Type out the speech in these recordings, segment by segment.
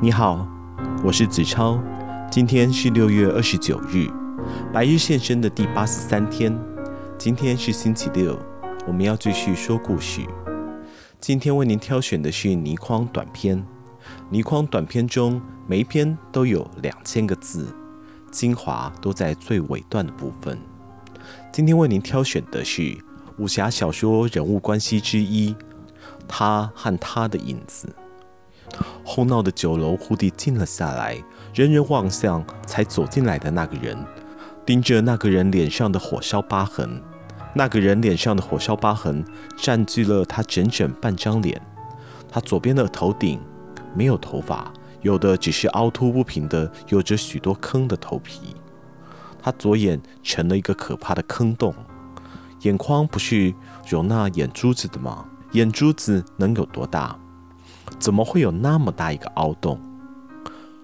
你好，我是子超。今天是六月二十九日，白日现身的第八十三天。今天是星期六，我们要继续说故事。今天为您挑选的是倪匡短篇。倪匡短篇中每一篇都有两千个字，精华都在最尾段的部分。今天为您挑选的是武侠小说人物关系之一。他和他的影子。哄闹的酒楼，忽地静了下来，人人望向才走进来的那个人，盯着那个人脸上的火烧疤痕。那个人脸上的火烧疤痕占据了他整整半张脸。他左边的头顶没有头发，有的只是凹凸不平的，有着许多坑的头皮。他左眼成了一个可怕的坑洞，眼眶不是容纳眼珠子的吗？眼珠子能有多大？怎么会有那么大一个凹洞？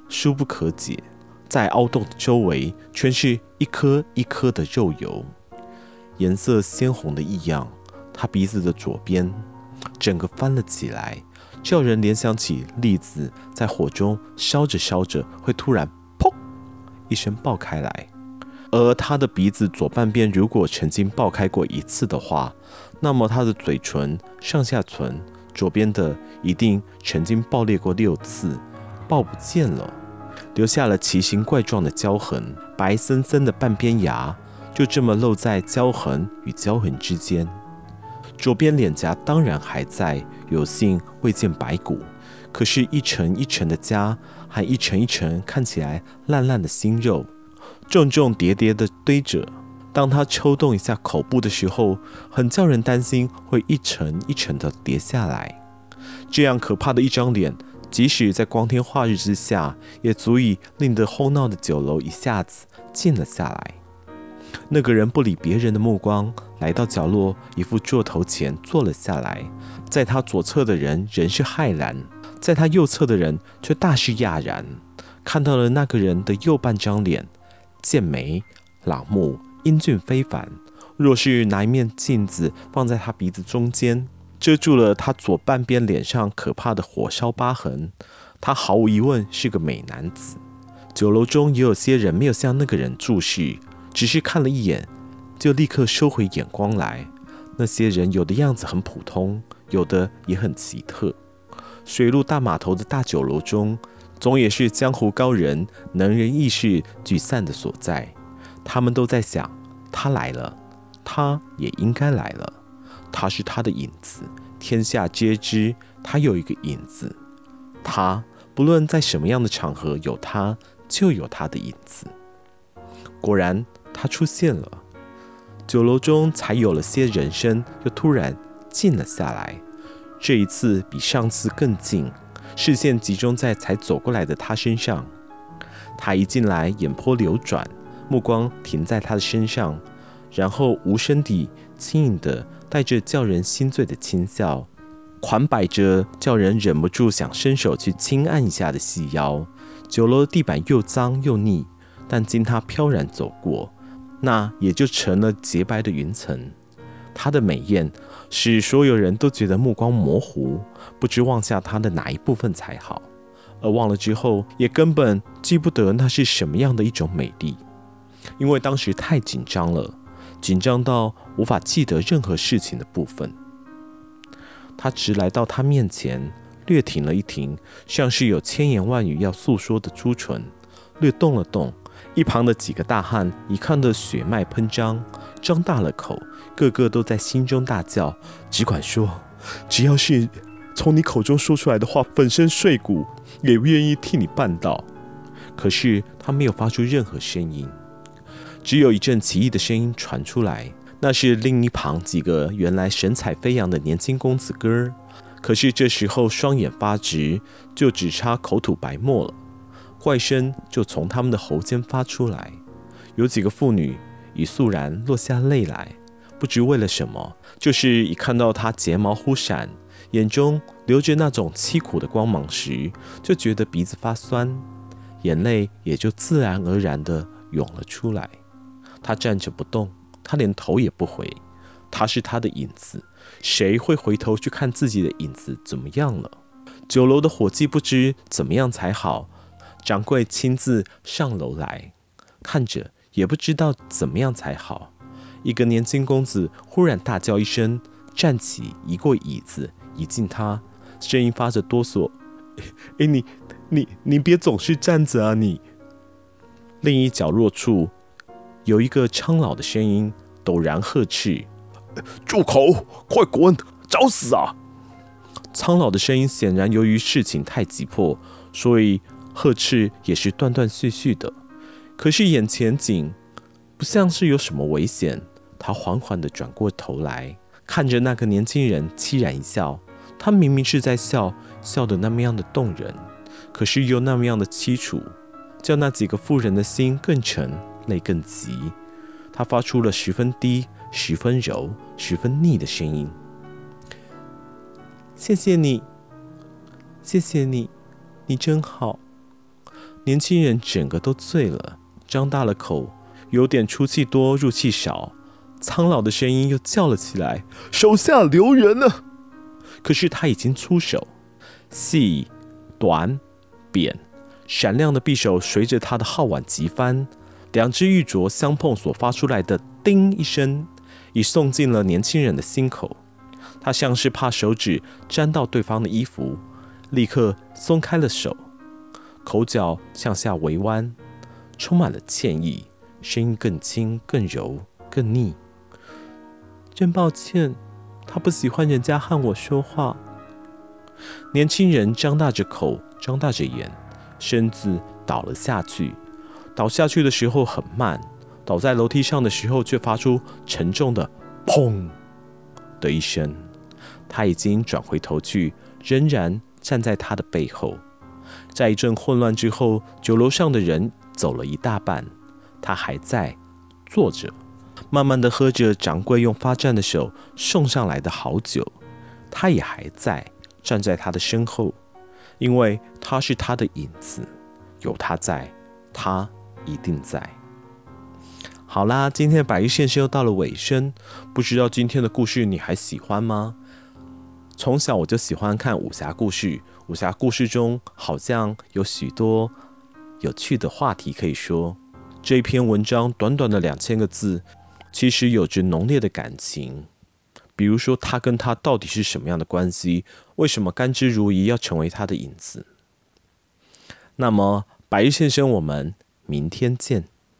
殊不可解，在凹洞的周围全是一颗一颗的肉油，颜色鲜红的异样。他鼻子的左边整个翻了起来，叫人联想起栗子在火中烧着烧着会突然“砰”一声爆开来。而他的鼻子左半边如果曾经爆开过一次的话，那么他的嘴唇、上下唇左边的一定曾经爆裂过六次，爆不见了，留下了奇形怪状的胶痕，白森森的半边牙就这么露在胶痕与胶痕之间。左边脸颊当然还在，有幸未见白骨，可是，一层一层的痂，还一层一层看起来烂烂的新肉。重重叠叠的堆着，当他抽动一下口部的时候，很叫人担心会一层一层的叠下来。这样可怕的一张脸，即使在光天化日之下，也足以令得哄闹的酒楼一下子静了下来。那个人不理别人的目光，来到角落一副座头前坐了下来。在他左侧的人仍是骇然，在他右侧的人却大是讶然，看到了那个人的右半张脸。剑眉、朗目、英俊非凡。若是拿一面镜子放在他鼻子中间，遮住了他左半边脸上可怕的火烧疤痕，他毫无疑问是个美男子。酒楼中也有些人没有向那个人注视，只是看了一眼，就立刻收回眼光来。那些人有的样子很普通，有的也很奇特。水陆大码头的大酒楼中。总也是江湖高人、能人异士聚散的所在。他们都在想：他来了，他也应该来了。他是他的影子，天下皆知他有一个影子。他不论在什么样的场合有他，就有他的影子。果然，他出现了。酒楼中才有了些人声，又突然静了下来。这一次比上次更静。视线集中在才走过来的他身上，他一进来，眼波流转，目光停在他的身上，然后无声地、轻盈地带着叫人心醉的轻笑，款摆着叫人忍不住想伸手去轻按一下的细腰。酒楼的地板又脏又腻，但经他飘然走过，那也就成了洁白的云层。他的美艳使所有人都觉得目光模糊，不知望下他的哪一部分才好，而忘了之后也根本记不得那是什么样的一种美丽，因为当时太紧张了，紧张到无法记得任何事情的部分。他直来到他面前，略停了一停，像是有千言万语要诉说的朱唇，略动了动。一旁的几个大汉一看得血脉喷张，张大了口，个个都在心中大叫：“只管说，只要是从你口中说出来的话，粉身碎骨也愿意替你办到。”可是他没有发出任何声音，只有一阵奇异的声音传出来，那是另一旁几个原来神采飞扬的年轻公子哥儿，可是这时候双眼发直，就只差口吐白沫了。怪声就从他们的喉间发出来，有几个妇女已肃然落下泪来，不知为了什么，就是一看到他睫毛忽闪，眼中流着那种凄苦的光芒时，就觉得鼻子发酸，眼泪也就自然而然地涌了出来。他站着不动，他连头也不回，他是他的影子，谁会回头去看自己的影子怎么样了？酒楼的伙计不知怎么样才好，掌柜亲自上楼来看着，也不知道怎么样才好。一个年轻公子忽然大叫一声，站起，移过椅子，倚近他，声音发着哆嗦：“哎，你、你、你别总是站着啊！”你另一角落处有一个苍老的声音陡然呵斥：“住口！快滚！找死啊！”苍老的声音显然由于事情太急迫，所以呵斥也是断断续续的。可是眼前景不像是有什么危险。他缓缓地转过头来，看着那个年轻人，凄然一笑。他明明是在笑，笑得那么样的动人，可是又那么样的凄楚，叫那几个妇人的心更沉，泪更急。他发出了十分低、十分柔、十分腻的声音：“谢谢你，谢谢你，你真好。”年轻人整个都醉了，张大了口，有点出气多，入气少。苍老的声音又叫了起来：“手下留人呢！”可是他已经出手，细、短、扁，闪亮的匕首随着他的号腕急翻，两只玉镯相碰所发出来的“叮”一声，已送进了年轻人的心口。他像是怕手指沾到对方的衣服，立刻松开了手，口角向下微弯，充满了歉意，声音更轻、更柔、更腻。真抱歉，他不喜欢人家和我说话。年轻人张大着口，张大着眼，身子倒了下去。倒下去的时候很慢，倒在楼梯上的时候却发出沉重的“砰”的一声。他已经转回头去，仍然站在他的背后。在一阵混乱之后，酒楼上的人走了一大半，他还在坐着。慢慢的喝着掌柜用发颤的手送上来的好酒，他也还在站在他的身后，因为他是他的影子，有他在，他一定在。好啦，今天的百日现身又到了尾声，不知道今天的故事你还喜欢吗？从小我就喜欢看武侠故事，武侠故事中好像有许多有趣的话题可以说。这一篇文章短短的两千个字。其实有着浓烈的感情，比如说他跟他到底是什么样的关系？为什么甘之如饴要成为他的影子？那么，百日现身，我们明天见。